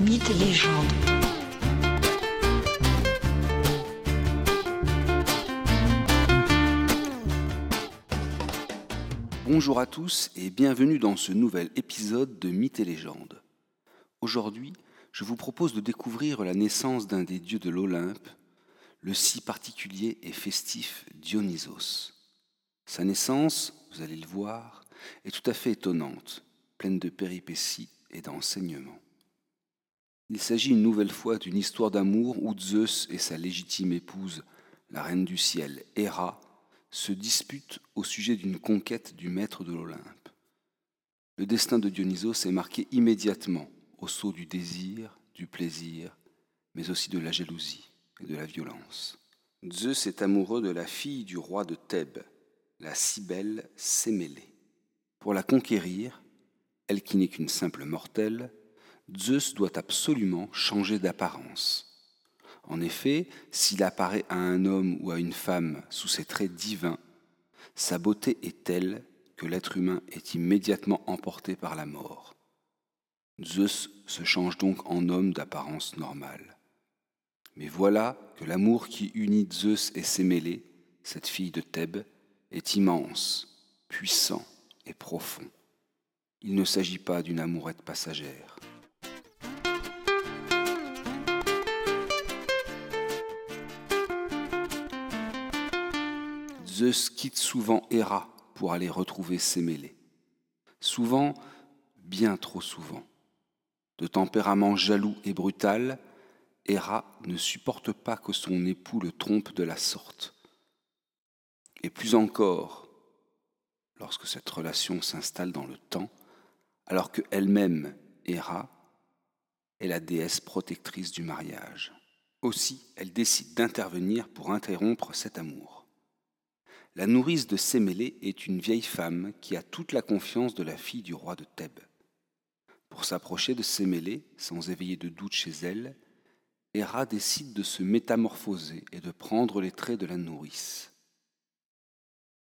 Mythes et légendes. Bonjour à tous et bienvenue dans ce nouvel épisode de Mythes et légendes. Aujourd'hui, je vous propose de découvrir la naissance d'un des dieux de l'Olympe, le si particulier et festif Dionysos. Sa naissance, vous allez le voir, est tout à fait étonnante, pleine de péripéties et d'enseignements. Il s'agit une nouvelle fois d'une histoire d'amour où Zeus et sa légitime épouse, la reine du ciel, Héra, se disputent au sujet d'une conquête du maître de l'Olympe. Le destin de Dionysos est marqué immédiatement au saut du désir, du plaisir, mais aussi de la jalousie et de la violence. Zeus est amoureux de la fille du roi de Thèbes, la si belle Sémélé. Pour la conquérir, elle qui n'est qu'une simple mortelle, Zeus doit absolument changer d'apparence. En effet, s'il apparaît à un homme ou à une femme sous ses traits divins, sa beauté est telle que l'être humain est immédiatement emporté par la mort. Zeus se change donc en homme d'apparence normale. Mais voilà que l'amour qui unit Zeus et Sémélé, cette fille de Thèbes, est immense, puissant et profond. Il ne s'agit pas d'une amourette passagère. Zeus quitte souvent Héra pour aller retrouver Sémélé. Souvent, bien trop souvent. De tempérament jaloux et brutal, Héra ne supporte pas que son époux le trompe de la sorte. Et plus encore, lorsque cette relation s'installe dans le temps, alors que elle-même, Héra, est la déesse protectrice du mariage. Aussi, elle décide d'intervenir pour interrompre cet amour. La nourrice de Sémélé est une vieille femme qui a toute la confiance de la fille du roi de Thèbes. Pour s'approcher de Sémélé, sans éveiller de doute chez elle, Héra décide de se métamorphoser et de prendre les traits de la nourrice.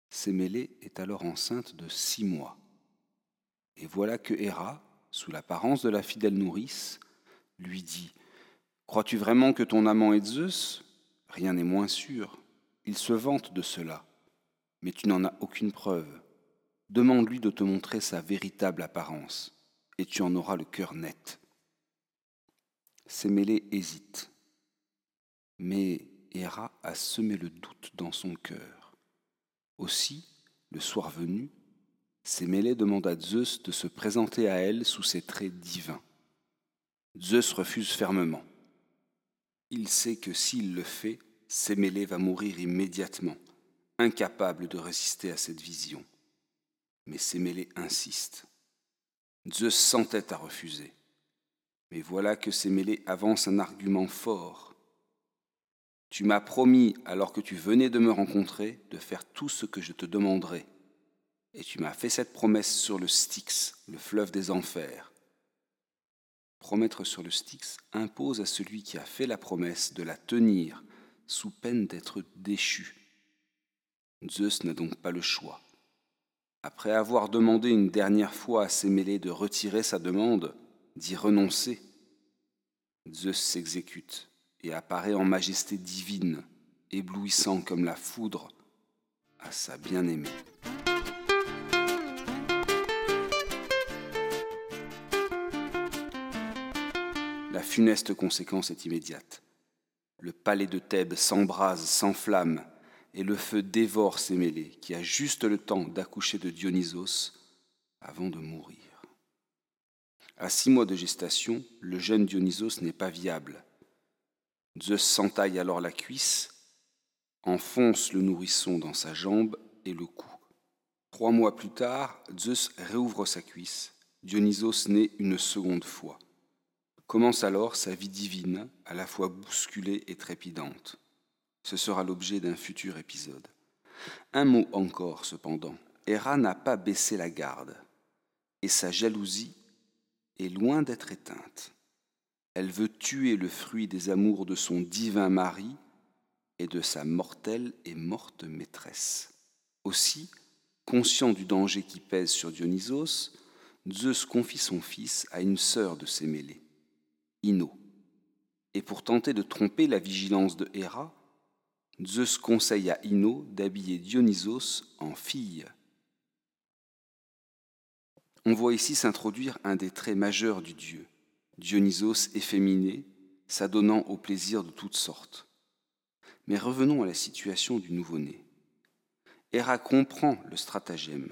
Sémélé est alors enceinte de six mois. Et voilà que Héra, sous l'apparence de la fidèle nourrice, lui dit Crois-tu vraiment que ton amant est Zeus? Rien n'est moins sûr. Il se vante de cela, mais tu n'en as aucune preuve. Demande-lui de te montrer sa véritable apparence, et tu en auras le cœur net. Sémélé hésite, mais Héra a semé le doute dans son cœur. Aussi, le soir venu, Sémélé demande à Zeus de se présenter à elle sous ses traits divins. Zeus refuse fermement. Il sait que s'il le fait, Sémélé va mourir immédiatement, incapable de résister à cette vision. Mais Sémélé insiste. Zeus s'entête à refuser. Mais voilà que Sémélé avance un argument fort. Tu m'as promis, alors que tu venais de me rencontrer, de faire tout ce que je te demanderai. Et tu m'as fait cette promesse sur le Styx, le fleuve des enfers. Promettre sur le Styx impose à celui qui a fait la promesse de la tenir sous peine d'être déchu. Zeus n'a donc pas le choix. Après avoir demandé une dernière fois à Sémélé de retirer sa demande, d'y renoncer, Zeus s'exécute et apparaît en majesté divine, éblouissant comme la foudre à sa bien-aimée. La funeste conséquence est immédiate. Le palais de Thèbes s'embrase, s'enflamme, et le feu dévore Sémélé, qui a juste le temps d'accoucher de Dionysos avant de mourir. À six mois de gestation, le jeune Dionysos n'est pas viable. Zeus s'entaille alors la cuisse, enfonce le nourrisson dans sa jambe et le cou. Trois mois plus tard, Zeus réouvre sa cuisse. Dionysos naît une seconde fois. Commence alors sa vie divine, à la fois bousculée et trépidante. Ce sera l'objet d'un futur épisode. Un mot encore, cependant. Héra n'a pas baissé la garde, et sa jalousie est loin d'être éteinte. Elle veut tuer le fruit des amours de son divin mari et de sa mortelle et morte maîtresse. Aussi, conscient du danger qui pèse sur Dionysos, Zeus confie son fils à une sœur de Sémélé. Et pour tenter de tromper la vigilance de Héra, Zeus conseille à Ino d'habiller Dionysos en fille. On voit ici s'introduire un des traits majeurs du dieu, Dionysos efféminé, s'adonnant au plaisir de toutes sortes. Mais revenons à la situation du nouveau-né. Héra comprend le stratagème,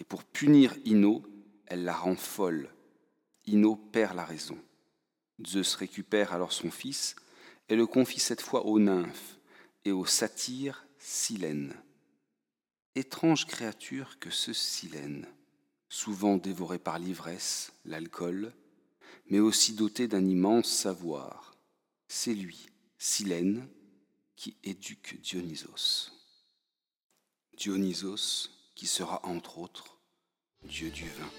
et pour punir Ino, elle la rend folle. Ino perd la raison. Zeus récupère alors son fils et le confie cette fois aux nymphes et aux satyres Silène. Étrange créature que ce Silène, souvent dévoré par l'ivresse, l'alcool, mais aussi doté d'un immense savoir. C'est lui, Silène, qui éduque Dionysos. Dionysos, qui sera entre autres Dieu du vin.